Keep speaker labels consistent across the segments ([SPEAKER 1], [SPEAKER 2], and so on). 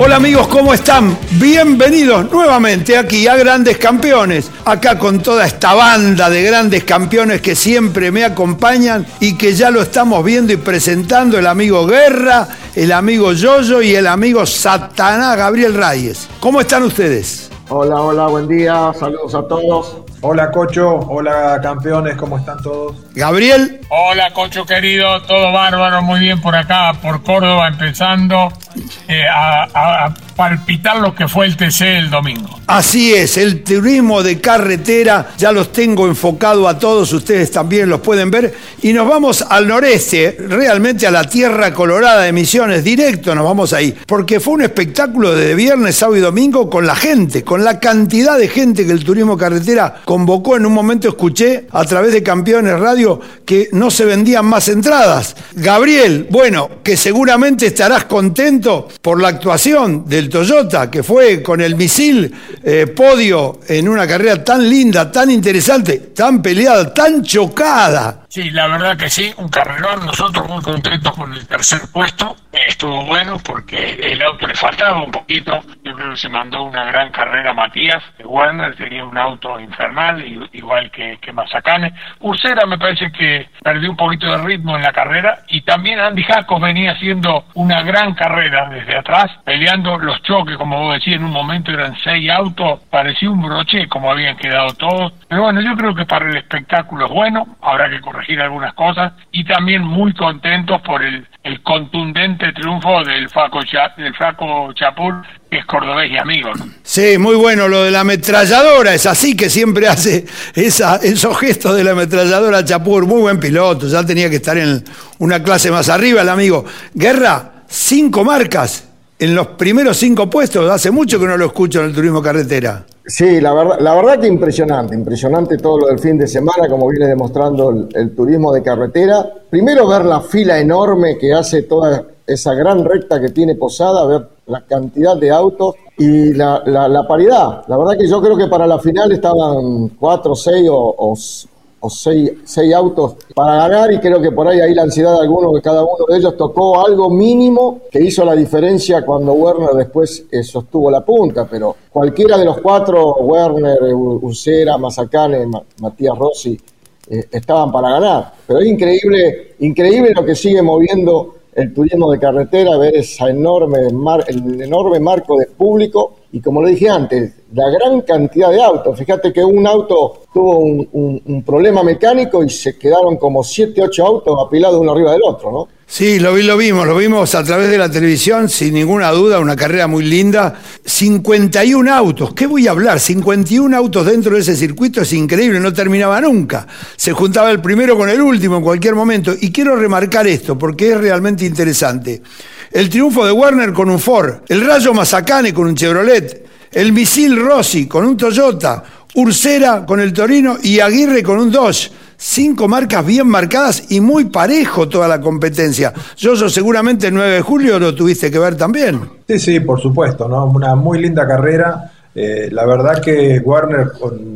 [SPEAKER 1] Hola amigos, ¿cómo están? Bienvenidos nuevamente aquí a Grandes Campeones, acá con toda esta banda de grandes campeones que siempre me acompañan y que ya lo estamos viendo y presentando el amigo Guerra, el amigo Yoyo y el amigo Satanás Gabriel Reyes. ¿Cómo están ustedes?
[SPEAKER 2] Hola, hola, buen día, saludos a todos.
[SPEAKER 3] Hola Cocho, hola campeones, ¿cómo están todos?
[SPEAKER 1] Gabriel.
[SPEAKER 4] Hola Cocho querido, todo bárbaro, muy bien por acá, por Córdoba empezando eh, a, a- palpitar lo que fue el TC el domingo.
[SPEAKER 1] Así es, el turismo de carretera, ya los tengo enfocado a todos, ustedes también los pueden ver. Y nos vamos al noreste, realmente a la tierra colorada de Misiones, directo nos vamos ahí. Porque fue un espectáculo de viernes, sábado y domingo con la gente, con la cantidad de gente que el turismo carretera convocó. En un momento escuché a través de Campeones Radio que no se vendían más entradas. Gabriel, bueno, que seguramente estarás contento por la actuación del Toyota, que fue con el misil eh, podio en una carrera tan linda, tan interesante, tan peleada, tan chocada.
[SPEAKER 4] Sí, la verdad que sí, un carrerón, nosotros muy contentos con el tercer puesto, estuvo bueno porque el auto le faltaba un poquito, yo creo que se mandó una gran carrera Matías, de Werner tenía un auto infernal, igual que, que Mazacane, Ursera me parece que perdió un poquito de ritmo en la carrera y también Andy Jacos venía haciendo una gran carrera desde atrás, peleando los choques, como vos decías, en un momento eran seis autos, parecía un broche como habían quedado todos, pero bueno, yo creo que para el espectáculo es bueno, habrá que algunas cosas y también muy contentos por el, contundente triunfo del Cha- del Flaco Chapur, que es cordobés y amigo.
[SPEAKER 1] Sí, muy bueno lo de la ametralladora, es así que siempre hace esa, esos gestos de la ametralladora Chapur, muy buen piloto, ya tenía que estar en una clase más arriba el amigo. Guerra, cinco marcas en los primeros cinco puestos, hace mucho que no lo escucho en el turismo carretera.
[SPEAKER 2] Sí, la verdad, la verdad que impresionante, impresionante todo lo del fin de semana, como viene demostrando el, turismo de carretera. Primero ver la fila enorme que hace toda esa gran recta que tiene Posada, ver la cantidad de autos y la, la- paridad. La verdad que yo creo que para la final estaban cuatro, seis o, o seis, seis, autos para ganar y creo que por ahí ahí la ansiedad de algunos que cada uno de ellos tocó algo mínimo que hizo la diferencia cuando Werner después eh, sostuvo la punta, pero cualquiera de los cuatro, Werner, Ursera, Mazacane, Matías Rossi, eh, estaban para ganar. Pero es increíble, increíble lo que sigue moviendo el turismo de carretera, ver esa enorme el enorme marco de público y como le dije antes, la gran cantidad de autos. Fíjate que un auto tuvo un, problema mecánico y se quedaron como 7, 8 autos apilados uno arriba del otro, ¿no?
[SPEAKER 1] Sí, lo, vi, lo vimos, lo vimos a través de la televisión, sin ninguna duda, una carrera muy linda. 51 autos, ¿qué voy a hablar? 51 autos dentro de ese circuito es increíble, no terminaba nunca. Se juntaba el primero con el último en cualquier momento. Y quiero remarcar esto porque es realmente interesante. El triunfo de Werner con un Ford, el Rayo Mazacane con un Chevrolet, el Misil Rossi con un Toyota, Ursera con el Torino y Aguirre con un Dodge cinco marcas bien marcadas y muy parejo toda la competencia. Yo, seguramente el 9 de julio lo tuviste que ver también.
[SPEAKER 3] Sí, sí, por supuesto, ¿no? Una muy linda carrera. Eh, la verdad que Warner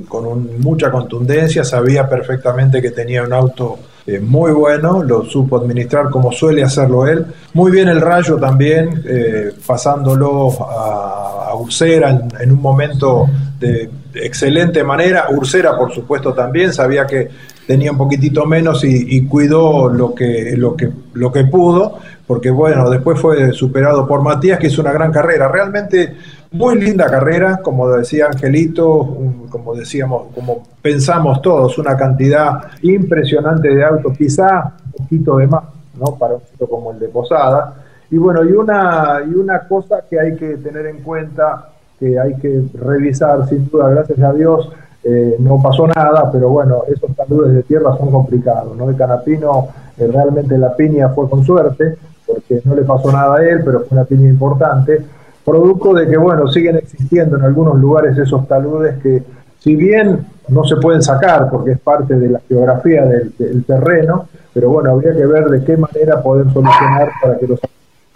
[SPEAKER 3] con, mucha contundencia sabía perfectamente que tenía un auto eh, muy bueno, lo supo administrar como suele hacerlo él. Muy bien el rayo también, eh, pasándolo a, a Ursera en, un momento de excelente manera. Ursera, por supuesto, también sabía que tenía un poquitito menos y, cuidó lo que, lo, que, lo que pudo, porque bueno, después fue superado por Matías, que hizo una gran carrera. Realmente muy linda carrera, como decía Angelito, como decíamos, como pensamos todos, una cantidad impresionante de autos, quizá un poquito de más, ¿no? Para un sitio como el de Posada. Y bueno, y una, y una cosa que hay que tener en cuenta, que hay que revisar sin duda, gracias a Dios, eh, no pasó nada, pero bueno, esos taludes de tierra son complicados, ¿no? El Canapino, eh, realmente la piña fue con suerte, porque no le pasó nada a él, pero fue una piña importante, producto de que, bueno, siguen existiendo en algunos lugares esos taludes que, si bien no se pueden sacar, porque es parte de la geografía del, del terreno, pero bueno, habría que ver de qué manera poder solucionar para que los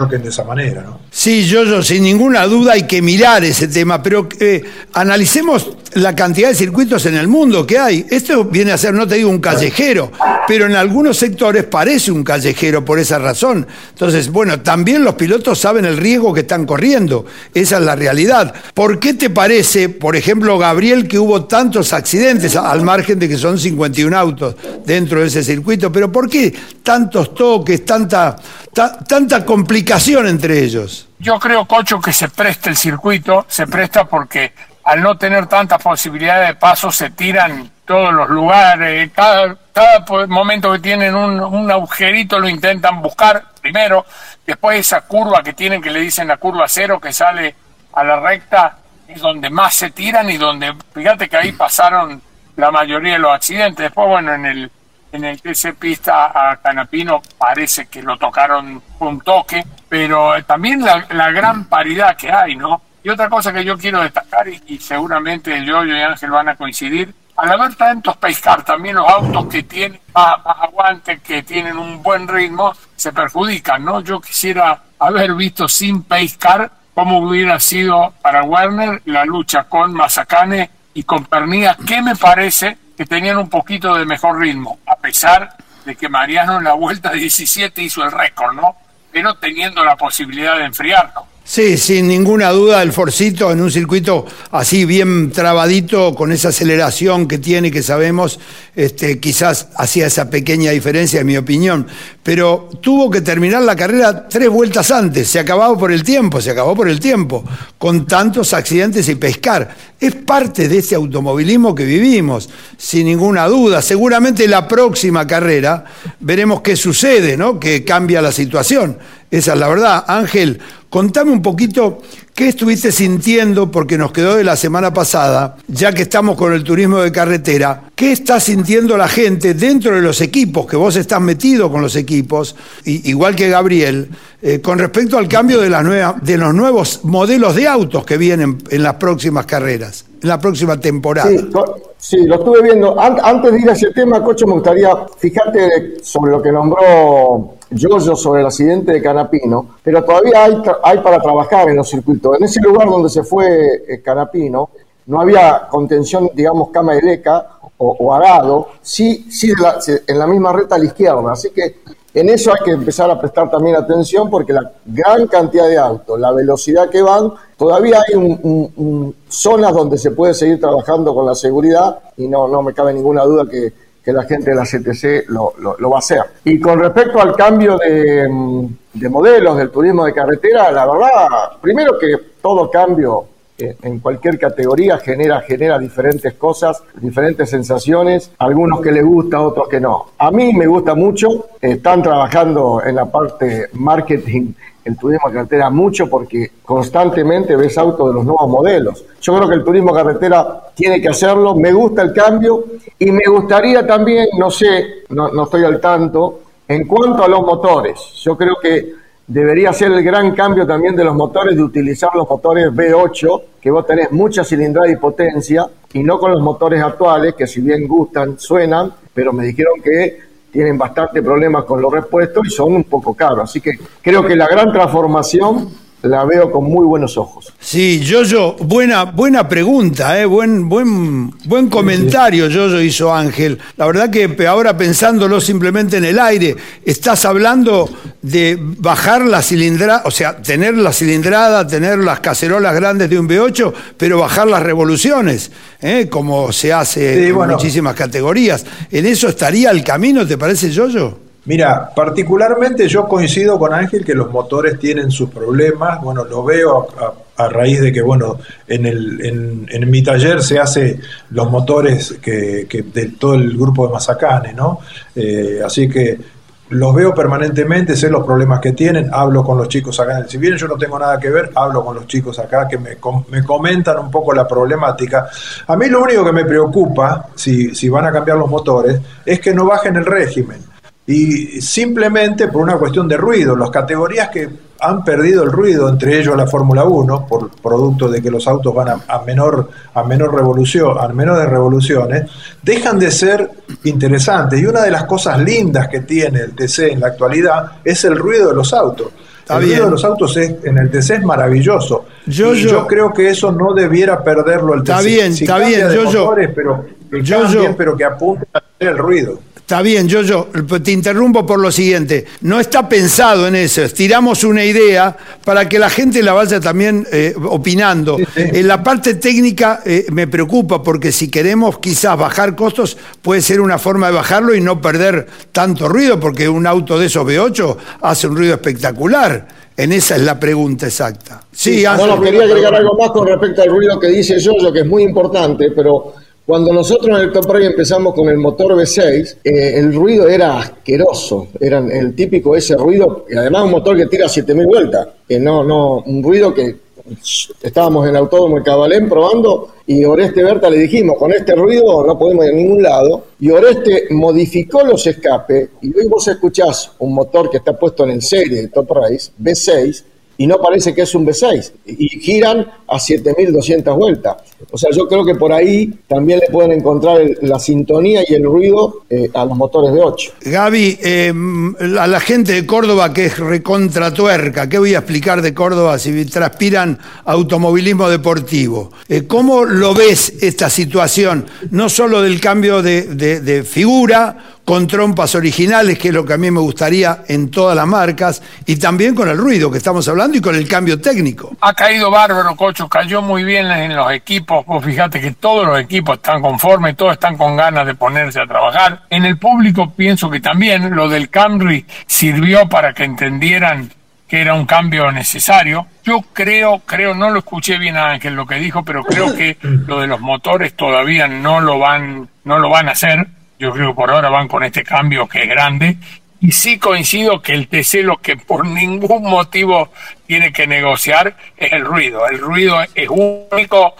[SPEAKER 3] que de esa manera, ¿no?
[SPEAKER 1] Sí, yo, yo, sin ninguna duda hay que mirar ese tema, pero eh, analicemos la cantidad de circuitos en el mundo que hay. Esto viene a ser, no te digo un callejero, pero en algunos sectores parece un callejero por esa razón. Entonces, bueno, también los pilotos saben el riesgo que están corriendo. Esa es la realidad. ¿Por qué te parece, por ejemplo, Gabriel, que hubo tantos accidentes, al margen de que son 51 autos dentro de ese circuito? Pero ¿por qué tantos toques, tanta, tanta complicación? entre ellos?
[SPEAKER 4] Yo creo, Cocho, que se presta el circuito, se presta porque al no tener tantas posibilidades de paso se tiran todos los lugares, cada, cada momento que tienen un, un, agujerito lo intentan buscar primero, después esa curva que tienen que le dicen la curva cero que sale a la recta es donde más se tiran y donde, fíjate que ahí pasaron la mayoría de los accidentes, después bueno, en el en el se pista a Canapino parece que lo tocaron un toque, pero también la, gran paridad que hay, ¿no? Y otra cosa que yo quiero destacar, y, seguramente yo y Ángel van a coincidir, al haber tantos pescar, también los autos que tienen más, aguante, que tienen un buen ritmo, se perjudican, ¿no? Yo quisiera haber visto sin pescar cómo hubiera sido para Werner la lucha con Mazacane y con Pernilla, que me parece que tenían un poquito de mejor ritmo, a pesar de que Mariano en la vuelta 17 hizo el récord, ¿no? Pero teniendo la posibilidad de enfriarlo.
[SPEAKER 1] Sí, sin ninguna duda el Forcito en un circuito así bien trabadito, con esa aceleración que tiene, que sabemos, este, quizás hacía esa pequeña diferencia, en mi opinión. Pero tuvo que terminar la carrera tres vueltas antes, se acabó por el tiempo, se acabó por el tiempo, con tantos accidentes y pescar. Es parte de ese automovilismo que vivimos, sin ninguna duda. Seguramente la próxima carrera veremos qué sucede, ¿no? Que cambia la situación. Esa es la verdad. Ángel, contame un poquito qué estuviste sintiendo, porque nos quedó de la semana pasada, ya que estamos con el turismo de carretera, qué está sintiendo la gente dentro de los equipos, que vos estás metido con los equipos, igual que Gabriel, eh, con respecto al cambio de, los nuevos modelos de autos que vienen en las próximas carreras, en la próxima temporada.
[SPEAKER 2] Sí, lo estuve viendo. Antes de ir a ese tema, Cocho, me gustaría fijarte sobre lo que nombró yo sobre el accidente de Canapino, pero todavía hay para trabajar en los circuitos. En ese lugar donde se fue eh, Canapino, no había contención, digamos, cama de leca, o, arado, sí, sí en la misma recta a la izquierda. Así que en eso hay que empezar a prestar también atención porque la gran cantidad de autos, la velocidad que van, todavía hay zonas donde se puede seguir trabajando con la seguridad y no, no me cabe ninguna duda que, la gente de la CTC lo, va a hacer. Y con respecto al cambio de, de modelos del turismo de carretera, la verdad, primero que todo cambio en cualquier categoría genera diferentes cosas, diferentes sensaciones, algunos que les gusta, otros que no. A mí me gusta mucho, están trabajando en la parte marketing el turismo carretera mucho porque constantemente ves autos de los nuevos modelos. Yo creo que el turismo carretera tiene que hacerlo, me gusta el cambio y me gustaría también, no sé, no, no estoy al tanto, en cuanto a los motores, yo creo que debería ser el gran cambio también de los motores, de utilizar los motores V8, que vos tenés mucha cilindrada y potencia, y no con los motores actuales, que si bien gustan, suenan, pero me dijeron que tienen bastante problemas con los repuestos y son un poco caros. Así que creo que la gran transformación la veo con muy buenos ojos.
[SPEAKER 1] Sí, Yoyo, buena, buena pregunta, ¿eh? buen, buen, buen comentario, Yoyo hizo Ángel. La verdad que ahora pensándolo simplemente en el aire, estás hablando de bajar la cilindrada, o sea, tener la cilindrada, tener las cacerolas grandes de un V8, pero bajar las revoluciones, ¿eh? como se hace en muchísimas categorías. ¿En eso estaría el camino, te parece, Yoyo?
[SPEAKER 3] Mira, particularmente yo coincido con Ángel que los motores tienen sus problemas. Bueno, lo veo a, raíz de que, bueno, en, el, en, mi taller se hace los motores que, de todo el grupo de Mazacane, ¿no? Eh, así que los veo permanentemente, sé los problemas que tienen, hablo con los chicos acá. Si bien yo no tengo nada que ver, hablo con los chicos acá que me, me comentan un poco la problemática. A mí lo único que me preocupa, si, si van a cambiar los motores, es que no bajen el régimen y simplemente por una cuestión de ruido. Las categorías que han perdido el ruido, entre ellos la Fórmula 1, por producto de que los autos van a, menor a menor revolución, a menores revoluciones, dejan de ser interesantes. Y una de las cosas lindas que tiene el TC en la actualidad es el ruido de los autos. el ruido de los autos en el TC es maravilloso. Yo, yo, creo que eso no debiera perderlo el TC.
[SPEAKER 1] Está bien, está bien, yo,
[SPEAKER 3] motores, pero, yo, pero que apunte a el ruido.
[SPEAKER 1] Está bien, yo, yo te interrumpo por lo siguiente. No está pensado en eso. Estiramos una idea para que la gente la vaya también eh, opinando. En la parte técnica eh, me preocupa porque si queremos quizás bajar costos, puede ser una forma de bajarlo y no perder tanto ruido, porque un auto de esos V8 hace un ruido espectacular. En esa es la pregunta exacta.
[SPEAKER 2] Sí, sí quería agregar algo más con respecto al ruido que dice yo, que es muy importante, pero cuando nosotros en el Top empezamos con el motor V6, eh, el ruido era asqueroso, era el típico ese ruido, y además un motor que tira 7000 vueltas, que no, no, un ruido que estábamos en el autódromo de Cabalén probando y Oreste Berta le dijimos, con este ruido no podemos ir a ningún lado, y Oreste modificó los escapes, y hoy vos escuchás un motor que está puesto en el serie de Top Race, V6, y no parece que es un V6 y giran a 7200 vueltas. O sea, yo creo que por ahí también le pueden encontrar la sintonía y el ruido eh, a los motores de 8.
[SPEAKER 1] Gaby, eh, a la gente de Córdoba que es recontratuerca, ¿qué voy a explicar de Córdoba si transpiran automovilismo deportivo? Eh, ¿Cómo lo ves esta situación? No solo del cambio de, de figura, con trompas originales, que es lo que a mí me gustaría en todas las marcas, y también con el ruido que estamos hablando y con el cambio técnico.
[SPEAKER 4] Ha caído bárbaro, Cocho, cayó muy bien en los equipos. Vos fíjate que todos los equipos están conformes, todos están con ganas de ponerse a trabajar. En el público pienso que también lo del Camry sirvió para que entendieran que era un cambio necesario. Yo creo, creo, no lo escuché bien a Ángel lo que dijo, pero creo que lo de los motores todavía no lo van, no lo van a hacer yo creo que por ahora van con este cambio que es grande. Y sí coincido que el TC lo que por ningún motivo tiene que negociar es el ruido. El ruido es único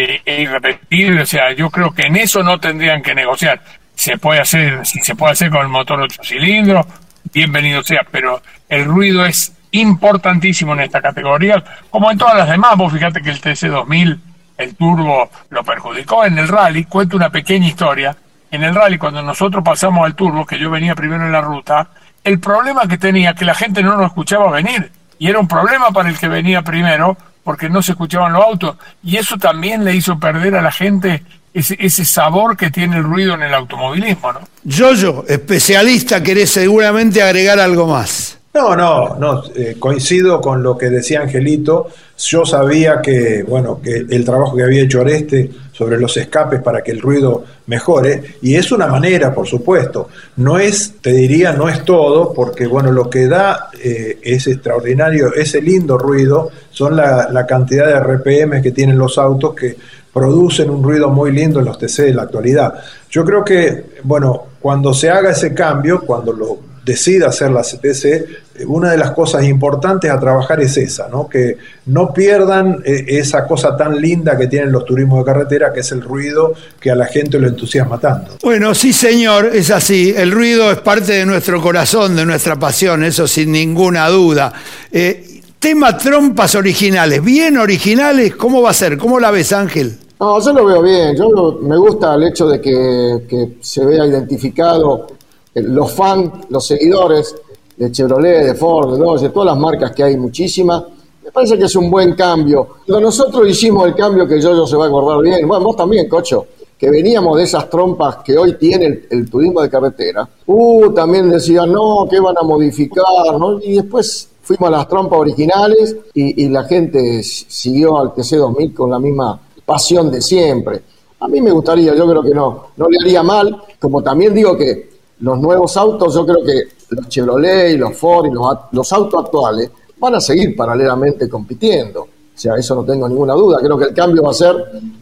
[SPEAKER 4] eh, e irrepetible. O sea, yo creo que en eso no tendrían que negociar. Se puede hacer, si se puede hacer con el motor 8 cilindros, bienvenido sea, pero el ruido es importantísimo en esta categoría, como en todas las demás. Vos fíjate que el TC 2000, el turbo, lo perjudicó en el rally. Cuento una pequeña historia en el rally, cuando nosotros pasamos al turbo, que yo venía primero en la ruta, el problema que tenía que la gente no nos escuchaba venir. Y era un problema para el que venía primero, porque no se escuchaban los autos. Y eso también le hizo perder a la gente ese, ese sabor que tiene el ruido en el automovilismo, ¿no?
[SPEAKER 1] Yoyo, especialista, querés seguramente agregar algo más.
[SPEAKER 3] No, no, no, eh, coincido con lo que decía Angelito. Yo sabía que, bueno, que el trabajo que había hecho Oreste sobre los escapes para que el ruido mejore, y es una manera, por supuesto. No es, te diría, no es todo, porque, bueno, lo que da eh, ese extraordinario, ese lindo ruido, son la, la cantidad de RPM que tienen los autos que producen un ruido muy lindo en los TC de la actualidad. Yo creo que, bueno, cuando se haga ese cambio, cuando lo decida hacer la CTC, eh, una de las cosas importantes a trabajar es esa, ¿no? que no pierdan eh, esa cosa tan linda que tienen los turismos de carretera, que es el ruido que a la gente lo entusiasma tanto.
[SPEAKER 1] Bueno, sí señor, es así. El ruido es parte de nuestro corazón, de nuestra pasión, eso sin ninguna duda. Eh, tema trompas originales, bien originales, ¿cómo va a ser? ¿Cómo la ves, Ángel?
[SPEAKER 2] No, yo lo veo bien. Yo me gusta el hecho de que, que se vea identificado los fans, los seguidores de Chevrolet, de Ford, de Dodge, todas las marcas que hay muchísimas. Me parece que es un buen cambio. Cuando nosotros hicimos el cambio que yo, yo se va a acordar bien, bueno, vos también, Cocho, que veníamos de esas trompas que hoy tiene el, el turismo de carretera, uh, también decían, no, que van a modificar, ¿no? Y después fuimos a las trompas originales y, y la gente siguió al TC2000 con la misma pasión de siempre. A mí me gustaría, yo creo que no, no le haría mal, como también digo que los nuevos autos, yo creo que los Chevrolet y los Ford y los, los autos actuales van a seguir paralelamente compitiendo. O sea, eso no tengo ninguna duda. Creo que el cambio va a ser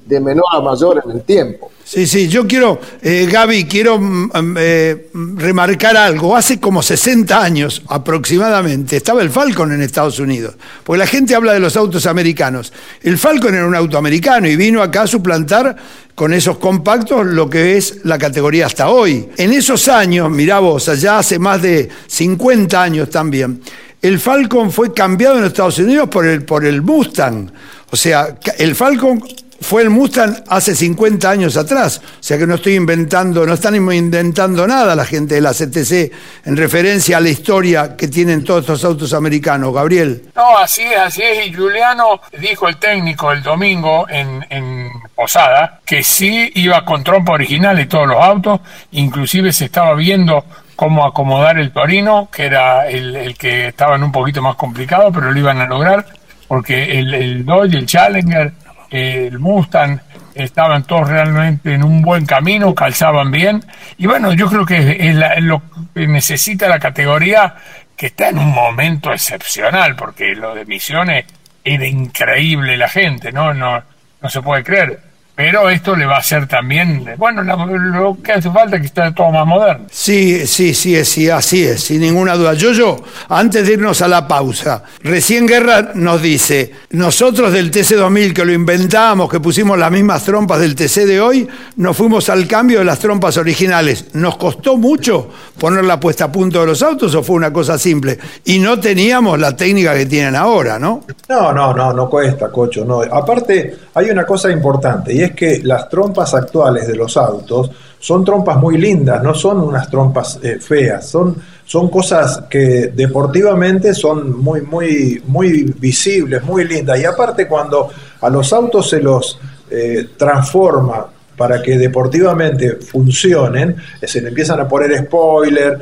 [SPEAKER 2] de menor a mayor en el tiempo.
[SPEAKER 1] Sí, sí, yo quiero, eh, Gaby, quiero mm, mm, eh, remarcar algo. Hace como 60 años aproximadamente estaba el Falcon en Estados Unidos, porque la gente habla de los autos americanos. El Falcon era un auto americano y vino acá a suplantar con esos compactos lo que es la categoría hasta hoy. En esos años, mirá vos, allá hace más de 50 años también, el Falcon fue cambiado en Estados Unidos por el, por el Mustang. O sea, el Falcon fue el Mustang hace 50 años atrás. O sea que no estoy inventando, no están inventando nada la gente de la CTC en referencia a la historia que tienen todos estos autos americanos. Gabriel.
[SPEAKER 4] No, así es, así es. Y Juliano dijo el técnico el domingo en, en Posada que sí iba con trompa original y todos los autos. Inclusive se estaba viendo cómo acomodar el Torino, que era el, el que estaba en un poquito más complicado, pero lo iban a lograr, porque el, el Dodge, el Challenger, el Mustang, estaban todos realmente en un buen camino, calzaban bien. Y bueno, yo creo que es la- lo que necesita la categoría, que está en un momento excepcional, porque lo de Misiones era increíble la gente, ¿no? No, no se puede creer. Pero esto le va a hacer también, bueno, la- lo que hace falta es que esté todo más moderno.
[SPEAKER 1] Sí, sí, sí, es- sí, así es, sin ninguna duda. Yo, yo, antes de irnos a la pausa, recién Guerra nos dice, nosotros del TC2000 que lo inventamos, que pusimos las mismas trompas del TC de hoy, nos fuimos al cambio de las trompas originales. ¿Nos costó mucho poner la puesta a punto de los autos o fue una cosa simple? Y no teníamos la técnica que tienen ahora, ¿no?
[SPEAKER 3] No, no, no, no cuesta, cocho. No. Aparte, hay una cosa importante y es que las trompas actuales de los autos son trompas muy lindas, no son unas trompas eh, feas, son, son cosas que deportivamente son muy, muy, muy visibles, muy lindas. Y aparte, cuando a los autos se los eh, transforma para que deportivamente funcionen, eh, se le empiezan a poner spoiler,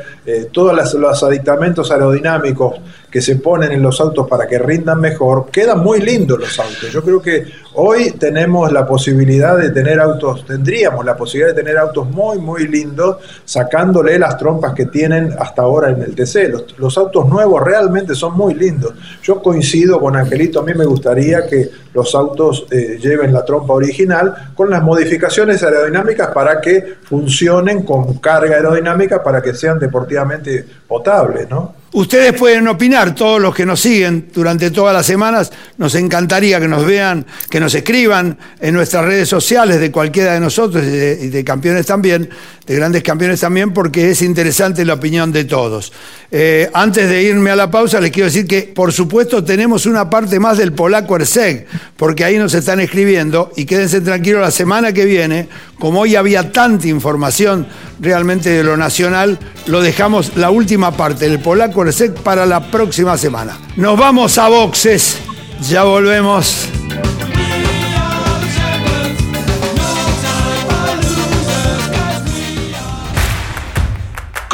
[SPEAKER 3] todos las- los aditamentos aerodinámicos que se ponen en los autos para que rindan mejor, quedan muy lindos los autos. Yo creo que hoy tenemos la posibilidad de tener autos, tendríamos la posibilidad de tener autos muy, muy lindos, sacándole las trompas que tienen hasta ahora en el TC. Los, los autos nuevos realmente son muy lindos. Yo coincido con Angelito, a mí me gustaría que los autos eh, lleven la trompa original con las modificaciones aerodinámicas para que funcionen con carga aerodinámica para que sean deportivamente potables, ¿no?
[SPEAKER 1] Ustedes pueden opinar, todos los que nos siguen durante todas las semanas, nos encantaría que nos vean, que nos escriban en nuestras redes sociales de cualquiera de nosotros y de, y de campeones también, de grandes campeones también, porque es interesante la opinión de todos. Eh, antes de irme a la pausa, les quiero decir que, por supuesto, tenemos una parte más del polaco ERSEG, porque ahí nos están escribiendo y quédense tranquilos la semana que viene, como hoy había tanta información realmente de lo nacional, lo dejamos la última parte del polaco ERSEG para la próxima semana. Nos vamos a boxes, ya volvemos.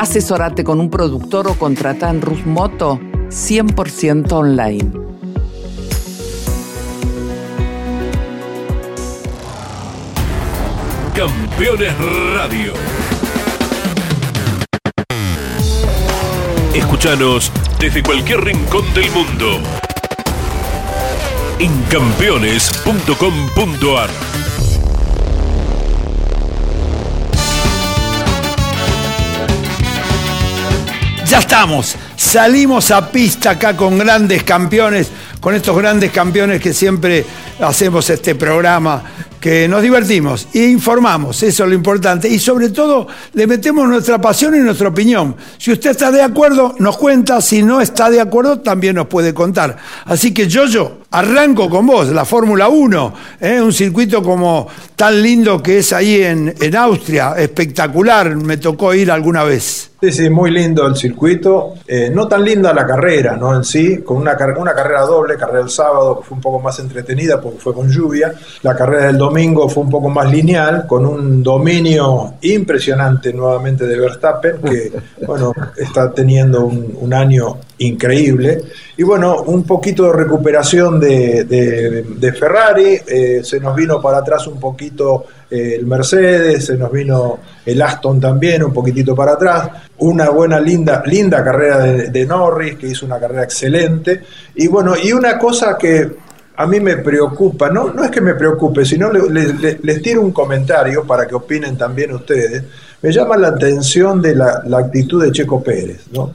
[SPEAKER 5] Asesorate con un productor o contrata en Rusmoto 100% online.
[SPEAKER 6] Campeones Radio. Escúchanos desde cualquier rincón del mundo. En campeones.com.ar
[SPEAKER 1] Ya estamos, salimos a pista acá con grandes campeones, con estos grandes campeones que siempre hacemos este programa, que nos divertimos e informamos, eso es lo importante, y sobre todo le metemos nuestra pasión y nuestra opinión. Si usted está de acuerdo, nos cuenta, si no está de acuerdo, también nos puede contar. Así que yo, yo, arranco con vos, la Fórmula 1, ¿eh? un circuito como tan lindo que es ahí en, en Austria, espectacular, me tocó ir alguna vez.
[SPEAKER 3] Sí, sí, muy lindo el circuito. Eh, no tan linda la carrera, ¿no? En sí, con una, una carrera doble, carrera el sábado, que fue un poco más entretenida porque fue con lluvia. La carrera del domingo fue un poco más lineal, con un dominio impresionante nuevamente de Verstappen, que, bueno, está teniendo un, un año increíble. Y bueno, un poquito de recuperación de, Ferrari, eh, se nos vino para atrás un poquito eh, el Mercedes, se nos vino el Aston también un poquitito para atrás, una buena, linda, linda carrera de, Norris, que hizo una carrera excelente. Y bueno, y una cosa que a mí me preocupa, no, no es que me preocupe, sino le, le, les tiro un comentario para que opinen también ustedes. Me llama la atención de la, la actitud de Checo Pérez, ¿no?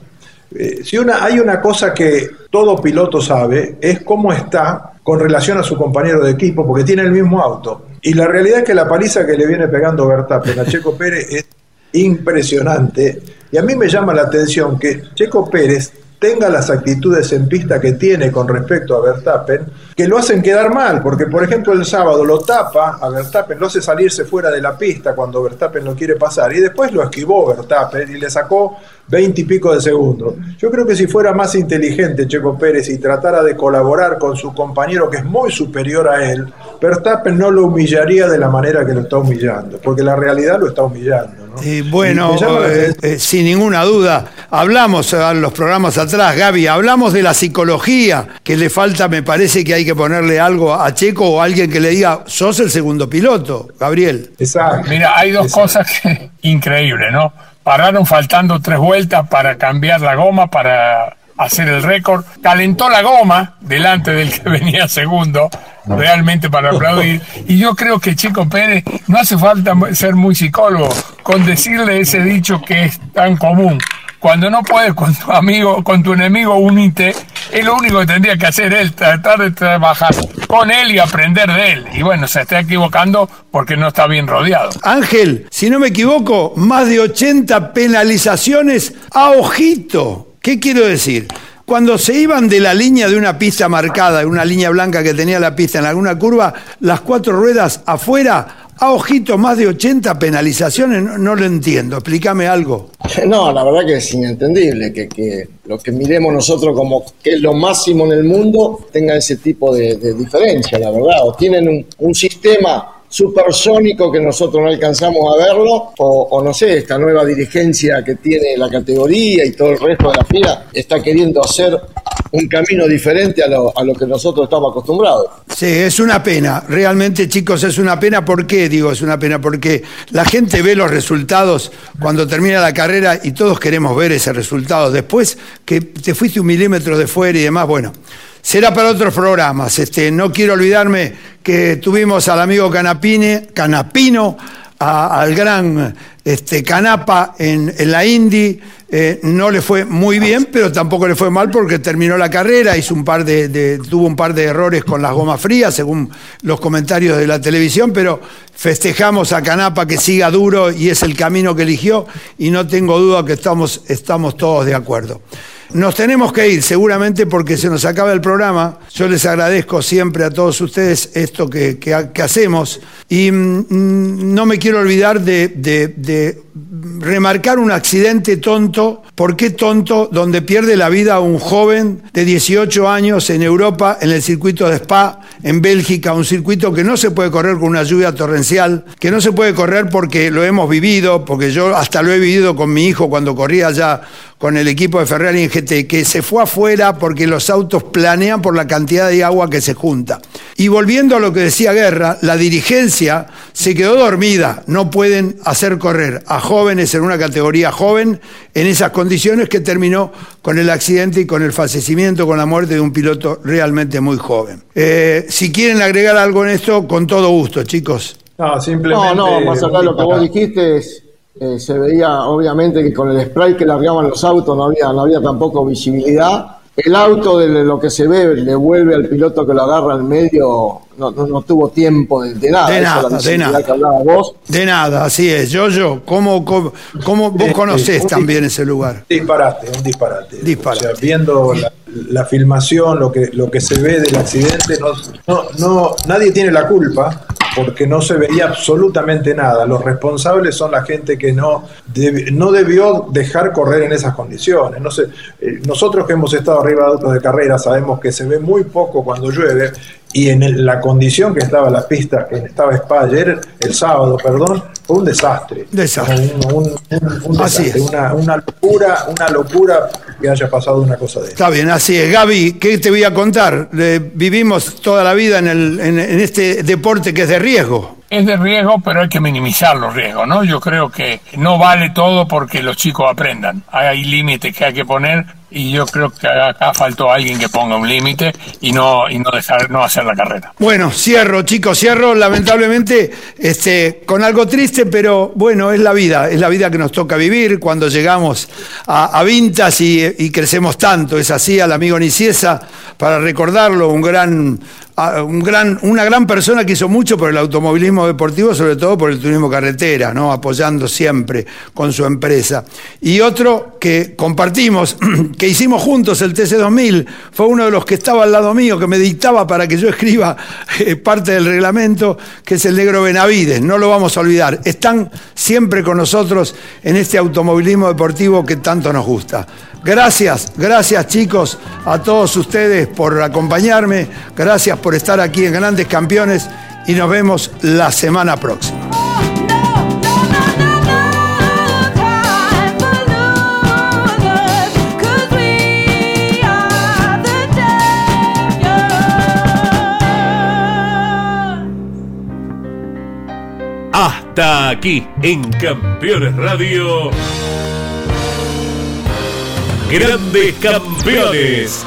[SPEAKER 3] Eh, si una, hay una cosa que todo piloto sabe, es cómo está con relación a su compañero de equipo, porque tiene el mismo auto. Y la realidad es que la paliza que le viene pegando Verstappen a Checo Pérez es impresionante. Y a mí me llama la atención que Checo Pérez tenga las actitudes en pista que tiene con respecto a Verstappen, que lo hacen quedar mal, porque por ejemplo el sábado lo tapa a Verstappen, lo hace salirse fuera de la pista cuando Verstappen lo quiere pasar, y después lo esquivó Verstappen y le sacó veinte y pico de segundos. Yo creo que si fuera más inteligente Checo Pérez y tratara de colaborar con su compañero que es muy superior a él, Verstappen no lo humillaría de la manera que lo está humillando, porque la realidad lo está humillando. ¿No?
[SPEAKER 1] Y bueno,
[SPEAKER 3] Y
[SPEAKER 1] eh, eh, sin ninguna duda, hablamos eh, en los programas atrás, Gaby, hablamos de la psicología, que le falta, me parece que hay que ponerle algo a Checo o a alguien que le diga, sos el segundo piloto, Gabriel.
[SPEAKER 3] Exacto.
[SPEAKER 4] Mira, hay dos
[SPEAKER 3] Exacto.
[SPEAKER 4] cosas que increíbles, ¿no? Pararon faltando tres vueltas para cambiar la goma, para hacer el récord. Calentó la goma delante del que venía segundo, realmente para aplaudir. Y yo creo que Chico Pérez no hace falta ser muy psicólogo con decirle ese dicho que es tan común. Cuando no puedes con tu amigo, con tu enemigo unite, es lo único que tendría que hacer él, tratar de trabajar con él y aprender de él. Y bueno, se está equivocando porque no está bien rodeado.
[SPEAKER 1] Ángel, si no me equivoco, más de 80 penalizaciones a ojito. ¿Qué quiero decir? Cuando se iban de la línea de una pista marcada, una línea blanca que tenía la pista en alguna curva, las cuatro ruedas afuera, A ojito, más de 80 penalizaciones, no, lo entiendo. Explícame algo.
[SPEAKER 2] No, la verdad que es inentendible que, que lo que miremos nosotros como que es lo máximo en el mundo tenga ese tipo de, de diferencia, la verdad. O tienen un sistema supersónico que nosotros no alcanzamos a verlo, o, no sé, esta nueva dirigencia que tiene la categoría y todo el resto de la fila está queriendo hacer un camino diferente a lo, a lo que nosotros estamos acostumbrados.
[SPEAKER 1] Sí, es una pena. Realmente, chicos, es una pena. ¿Por qué digo es una pena? Porque la gente ve los resultados cuando termina la carrera y todos queremos ver ese resultado. Después que te fuiste un milímetro de fuera y demás, bueno. Será para otros programas. Este, no quiero olvidarme que tuvimos al amigo Canapine, Canapino, al gran este, Canapa en, la Indy. Eh, no le fue muy bien, pero tampoco le fue mal porque terminó la carrera, hizo tuvo un par de errores con las gomas frías, según los comentarios de la televisión, pero festejamos a Canapa que siga duro y es el camino que eligió y no tengo duda que estamos, estamos todos de acuerdo. Nos tenemos que ir seguramente porque se nos acaba el programa. Yo les agradezco siempre a todos ustedes esto que, que- hacemos y mm, mm, no me quiero olvidar de, de- remarcar un accidente tonto. ¿Por qué tonto? Donde pierde la vida un joven de 18 años en Europa, en el circuito de Spa, en Bélgica, un circuito que no se puede correr con una lluvia torrencial, que no se puede correr porque lo hemos vivido, porque yo hasta lo he vivido con mi hijo cuando corría allá con el equipo de Ferrari en Que se fue afuera porque los autos planean por la cantidad de agua que se junta. Y volviendo a lo que decía Guerra, la dirigencia se quedó dormida, no pueden hacer correr a jóvenes en una categoría joven en esas condiciones que terminó con el accidente y con el fallecimiento, con la muerte de un piloto realmente muy joven. Eh, si quieren agregar algo en esto, con todo gusto, chicos.
[SPEAKER 3] No, simplemente.
[SPEAKER 2] No, no, más allá de lo que vos
[SPEAKER 3] para-
[SPEAKER 2] dijiste, es, eh, se veía obviamente que con el spray que largaban los autos no había, no había tampoco visibilidad. El auto de lo que se ve le vuelve al piloto que lo agarra al medio, no, no, no tuvo tiempo de, de nada.
[SPEAKER 1] De nada,
[SPEAKER 2] la
[SPEAKER 1] de nada.
[SPEAKER 2] que hablaba vos.
[SPEAKER 1] De nada, así es. Yo, yo, ¿cómo, cómo, cómo vos
[SPEAKER 3] Sí,
[SPEAKER 1] conocés
[SPEAKER 3] sí.
[SPEAKER 1] también ese lugar?
[SPEAKER 3] Disparate, un disparate.
[SPEAKER 1] Disparate.
[SPEAKER 3] O sea, viendo la, la filmación, lo que, lo que se ve del accidente, no, no, no, nadie tiene la culpa porque no se veía absolutamente nada. Los responsables son la gente que no, deb- no debió dejar correr en esas condiciones. No sé, eh, nosotros que hemos estado arriba de autos de carrera sabemos que se ve muy poco cuando llueve y en el- la condición que estaba la pista, que estaba Spa ayer, el sábado, perdón, fue un desastre.
[SPEAKER 1] Desastre.
[SPEAKER 3] Un, un- un- un
[SPEAKER 1] Así
[SPEAKER 3] desastre,
[SPEAKER 1] es.
[SPEAKER 3] una, una locura, una locura que haya pasado una cosa de.
[SPEAKER 1] Está bien, así es. Gaby, ¿qué te voy a contar? Vivimos toda la vida en, en este deporte que es de riesgo.
[SPEAKER 4] Es de riesgo, pero hay que minimizar los riesgos, ¿no? Yo creo que no vale todo porque los chicos aprendan. Hay límites que hay que poner y yo creo que acá faltó alguien que ponga un límite y no y no dejar no hacer la carrera.
[SPEAKER 1] Bueno, cierro, chicos, cierro, lamentablemente, este, con algo triste, pero bueno, es la vida, es la vida que nos toca vivir cuando llegamos a, Vintas y, y crecemos tanto. Es así, al amigo Niciesa, para recordarlo, un gran, una gran persona que hizo mucho por el automovilismo deportivo, sobre todo por el turismo carretera, ¿no? apoyando siempre con su empresa. Y otro que compartimos, que hicimos juntos el TC2000, fue uno de los que estaba al lado mío, que me dictaba para que yo escriba eh, parte del reglamento, que es el negro Benavides, no lo vamos a olvidar. Están siempre con nosotros en este automovilismo deportivo que tanto nos gusta. Gracias, gracias chicos a todos ustedes por acompañarme, gracias estar aquí en Grandes Campeones y nos vemos la semana próxima.
[SPEAKER 6] Hasta aquí en Campeones Radio. Grandes Campeones.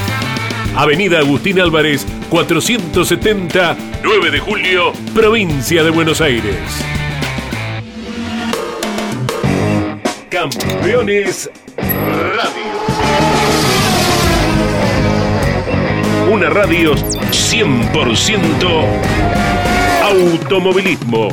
[SPEAKER 6] Avenida Agustín Álvarez, 470, 9 de julio, provincia de Buenos Aires. Campeones Radio. Una radio 100% automovilismo.